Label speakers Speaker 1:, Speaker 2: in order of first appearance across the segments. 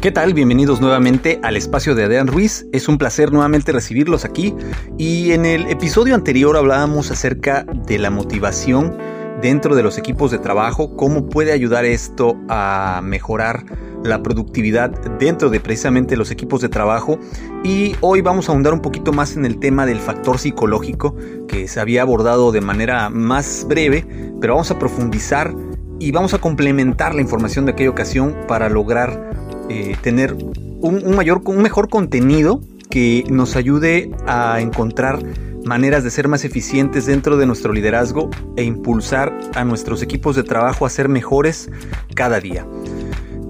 Speaker 1: ¿Qué tal? Bienvenidos nuevamente al espacio de Adrián Ruiz. Es un placer nuevamente recibirlos aquí. Y en el episodio anterior hablábamos acerca de la motivación dentro de los equipos de trabajo, cómo puede ayudar esto a mejorar la productividad dentro de precisamente los equipos de trabajo. Y hoy vamos a ahondar un poquito más en el tema del factor psicológico que se había abordado de manera más breve, pero vamos a profundizar y vamos a complementar la información de aquella ocasión para lograr eh, tener un, mayor, un mejor contenido que nos ayude a encontrar maneras de ser más eficientes dentro de nuestro liderazgo e impulsar a nuestros equipos de trabajo a ser mejores cada día.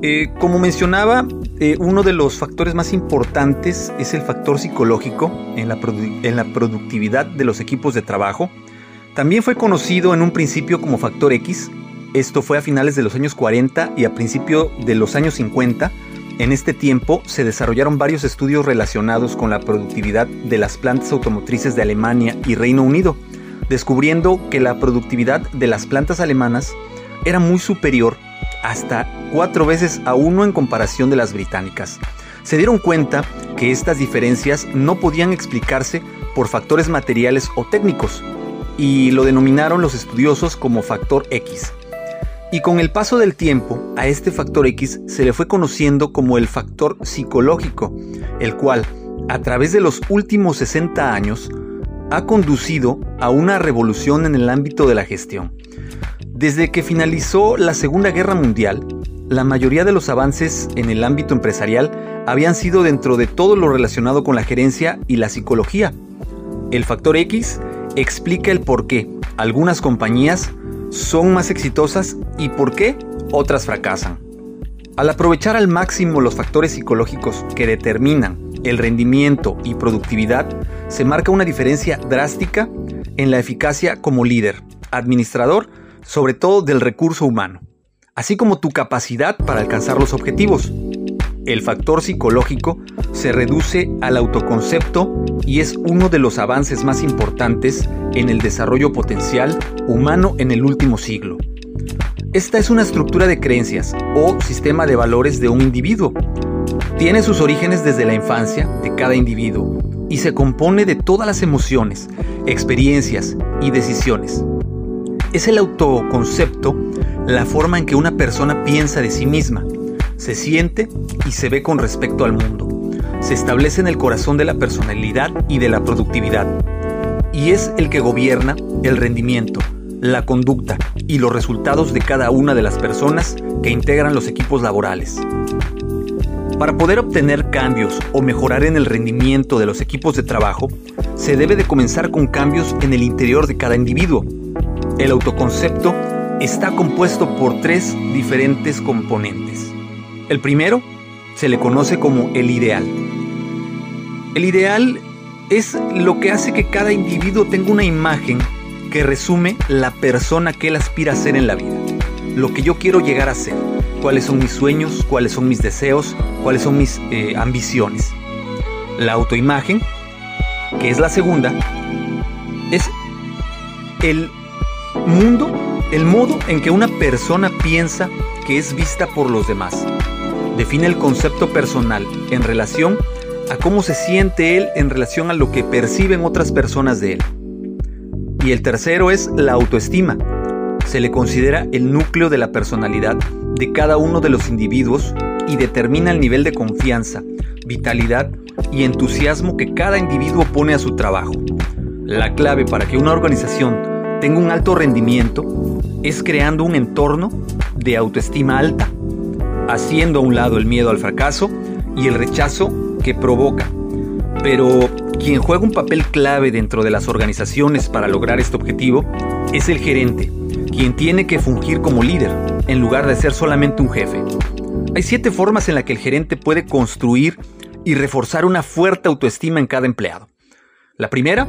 Speaker 1: Eh, como mencionaba, eh, uno de los factores más importantes es el factor psicológico en la, en la productividad de los equipos de trabajo. También fue conocido en un principio como factor X. Esto fue a finales de los años 40 y a principios de los años 50 en este tiempo se desarrollaron varios estudios relacionados con la productividad de las plantas automotrices de Alemania y Reino Unido, descubriendo que la productividad de las plantas alemanas era muy superior hasta cuatro veces a uno en comparación de las británicas. Se dieron cuenta que estas diferencias no podían explicarse por factores materiales o técnicos, y lo denominaron los estudiosos como factor X. Y con el paso del tiempo, a este factor X se le fue conociendo como el factor psicológico, el cual, a través de los últimos 60 años, ha conducido a una revolución en el ámbito de la gestión. Desde que finalizó la Segunda Guerra Mundial, la mayoría de los avances en el ámbito empresarial habían sido dentro de todo lo relacionado con la gerencia y la psicología. El factor X explica el por qué algunas compañías son más exitosas y por qué otras fracasan. Al aprovechar al máximo los factores psicológicos que determinan el rendimiento y productividad, se marca una diferencia drástica en la eficacia como líder, administrador, sobre todo del recurso humano, así como tu capacidad para alcanzar los objetivos. El factor psicológico se reduce al autoconcepto y es uno de los avances más importantes en el desarrollo potencial humano en el último siglo. Esta es una estructura de creencias o sistema de valores de un individuo. Tiene sus orígenes desde la infancia de cada individuo y se compone de todas las emociones, experiencias y decisiones. Es el autoconcepto la forma en que una persona piensa de sí misma, se siente y se ve con respecto al mundo. Se establece en el corazón de la personalidad y de la productividad. Y es el que gobierna el rendimiento, la conducta y los resultados de cada una de las personas que integran los equipos laborales. Para poder obtener cambios o mejorar en el rendimiento de los equipos de trabajo, se debe de comenzar con cambios en el interior de cada individuo. El autoconcepto está compuesto por tres diferentes componentes. El primero se le conoce como el ideal. El ideal es lo que hace que cada individuo tenga una imagen que resume la persona que él aspira a ser en la vida. Lo que yo quiero llegar a ser. Cuáles son mis sueños, cuáles son mis deseos, cuáles son mis eh, ambiciones. La autoimagen, que es la segunda, es el mundo, el modo en que una persona piensa que es vista por los demás. Define el concepto personal en relación a cómo se siente él en relación a lo que perciben otras personas de él. Y el tercero es la autoestima. Se le considera el núcleo de la personalidad de cada uno de los individuos y determina el nivel de confianza, vitalidad y entusiasmo que cada individuo pone a su trabajo. La clave para que una organización tenga un alto rendimiento es creando un entorno de autoestima alta, haciendo a un lado el miedo al fracaso y el rechazo que provoca. Pero quien juega un papel clave dentro de las organizaciones para lograr este objetivo es el gerente, quien tiene que fungir como líder en lugar de ser solamente un jefe. Hay siete formas en las que el gerente puede construir y reforzar una fuerte autoestima en cada empleado. La primera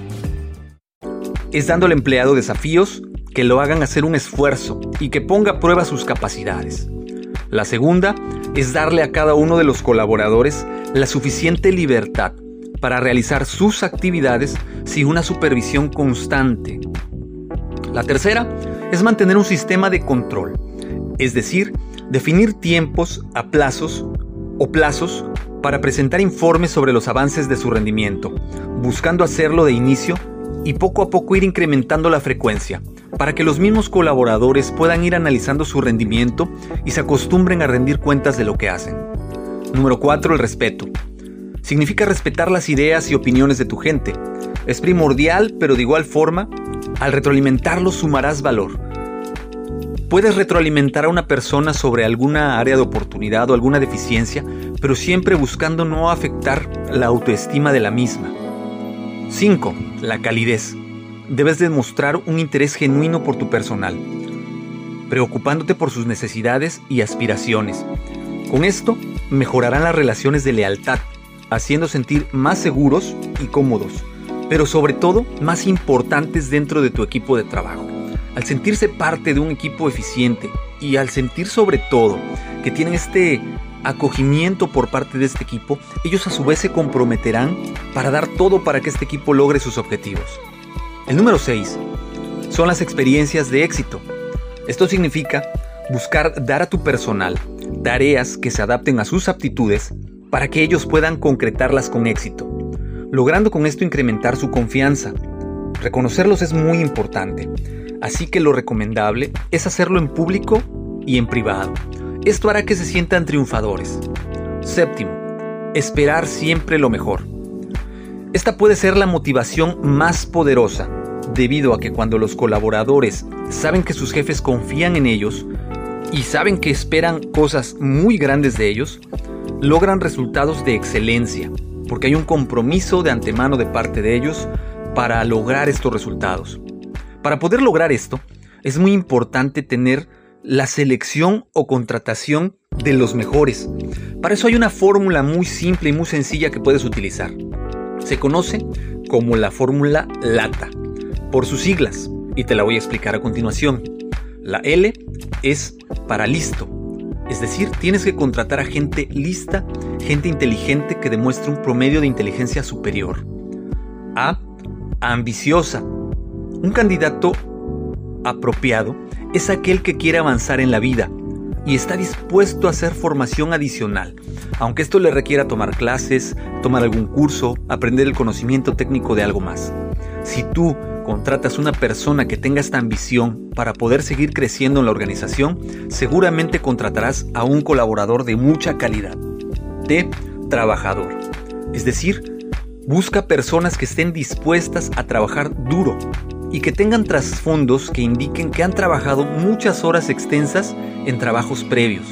Speaker 1: es dando al empleado desafíos que lo hagan hacer un esfuerzo y que ponga a prueba sus capacidades. La segunda es darle a cada uno de los colaboradores la suficiente libertad para realizar sus actividades sin una supervisión constante. La tercera es mantener un sistema de control, es decir, definir tiempos a plazos o plazos para presentar informes sobre los avances de su rendimiento, buscando hacerlo de inicio y poco a poco ir incrementando la frecuencia, para que los mismos colaboradores puedan ir analizando su rendimiento y se acostumbren a rendir cuentas de lo que hacen. Número 4. El respeto. Significa respetar las ideas y opiniones de tu gente. Es primordial, pero de igual forma, al retroalimentarlos sumarás valor. Puedes retroalimentar a una persona sobre alguna área de oportunidad o alguna deficiencia, pero siempre buscando no afectar la autoestima de la misma. 5. La calidez. Debes demostrar un interés genuino por tu personal, preocupándote por sus necesidades y aspiraciones. Con esto, mejorarán las relaciones de lealtad, haciendo sentir más seguros y cómodos, pero sobre todo más importantes dentro de tu equipo de trabajo. Al sentirse parte de un equipo eficiente y al sentir sobre todo que tienen este acogimiento por parte de este equipo, ellos a su vez se comprometerán para dar todo para que este equipo logre sus objetivos. El número 6 son las experiencias de éxito. Esto significa buscar dar a tu personal tareas que se adapten a sus aptitudes para que ellos puedan concretarlas con éxito, logrando con esto incrementar su confianza. Reconocerlos es muy importante, así que lo recomendable es hacerlo en público y en privado esto hará que se sientan triunfadores. Séptimo, esperar siempre lo mejor. Esta puede ser la motivación más poderosa, debido a que cuando los colaboradores saben que sus jefes confían en ellos y saben que esperan cosas muy grandes de ellos, logran resultados de excelencia, porque hay un compromiso de antemano de parte de ellos para lograr estos resultados. Para poder lograr esto, es muy importante tener la selección o contratación de los mejores. Para eso hay una fórmula muy simple y muy sencilla que puedes utilizar. Se conoce como la fórmula LATA, por sus siglas, y te la voy a explicar a continuación. La L es para listo, es decir, tienes que contratar a gente lista, gente inteligente que demuestre un promedio de inteligencia superior. A, ambiciosa, un candidato apropiado es aquel que quiere avanzar en la vida y está dispuesto a hacer formación adicional, aunque esto le requiera tomar clases, tomar algún curso, aprender el conocimiento técnico de algo más. Si tú contratas una persona que tenga esta ambición para poder seguir creciendo en la organización, seguramente contratarás a un colaborador de mucha calidad, de trabajador. Es decir, Busca personas que estén dispuestas a trabajar duro y que tengan trasfondos que indiquen que han trabajado muchas horas extensas en trabajos previos.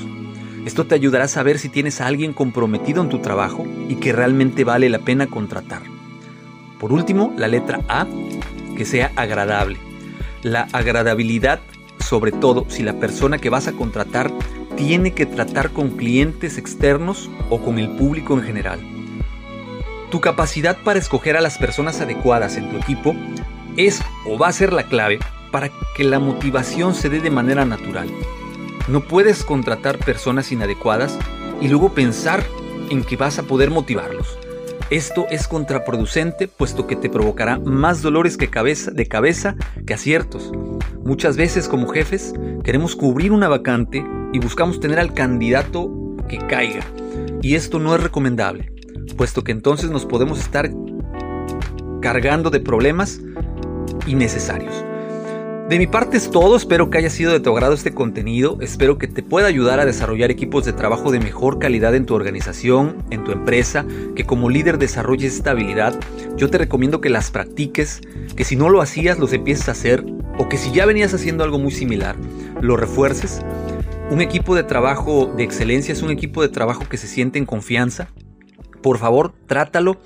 Speaker 1: Esto te ayudará a saber si tienes a alguien comprometido en tu trabajo y que realmente vale la pena contratar. Por último, la letra A, que sea agradable. La agradabilidad, sobre todo si la persona que vas a contratar tiene que tratar con clientes externos o con el público en general. Tu capacidad para escoger a las personas adecuadas en tu equipo es o va a ser la clave para que la motivación se dé de manera natural. No puedes contratar personas inadecuadas y luego pensar en que vas a poder motivarlos. Esto es contraproducente puesto que te provocará más dolores que cabeza, de cabeza que aciertos. Muchas veces como jefes queremos cubrir una vacante y buscamos tener al candidato que caiga. Y esto no es recomendable, puesto que entonces nos podemos estar cargando de problemas innecesarios. De mi parte es todo, espero que haya sido de tu agrado este contenido, espero que te pueda ayudar a desarrollar equipos de trabajo de mejor calidad en tu organización, en tu empresa, que como líder desarrolles esta habilidad. Yo te recomiendo que las practiques, que si no lo hacías los empieces a hacer, o que si ya venías haciendo algo muy similar, lo refuerces. Un equipo de trabajo de excelencia es un equipo de trabajo que se siente en confianza. Por favor, trátalo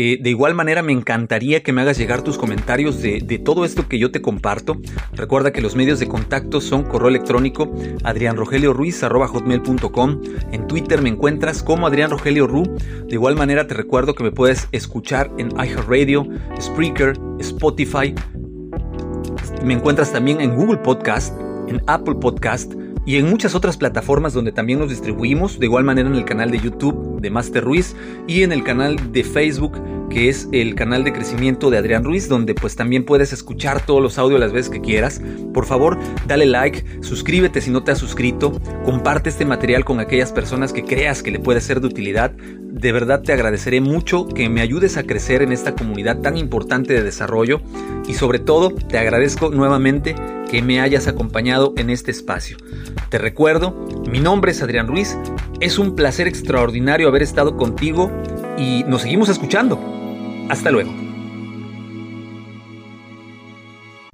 Speaker 1: eh, de igual manera me encantaría que me hagas llegar tus comentarios de, todo esto que yo te comparto. Recuerda que los medios de contacto son correo electrónico adrianrogelioruiz.com. En Twitter me encuentras como Adrián Rogelio Ru. De igual manera te recuerdo que me puedes escuchar en iHeartRadio, Spreaker, Spotify. Me encuentras también en Google Podcast, en Apple Podcast y en muchas otras plataformas donde también nos distribuimos, de igual manera en el canal de YouTube de Master Ruiz y en el canal de Facebook que es el canal de crecimiento de Adrián Ruiz, donde pues también puedes escuchar todos los audios las veces que quieras. Por favor, dale like, suscríbete si no te has suscrito, comparte este material con aquellas personas que creas que le puede ser de utilidad. De verdad te agradeceré mucho que me ayudes a crecer en esta comunidad tan importante de desarrollo y sobre todo te agradezco nuevamente que me hayas acompañado en este espacio. Te recuerdo, mi nombre es Adrián Ruiz, es un placer extraordinario haber estado contigo y nos seguimos escuchando. Hasta luego.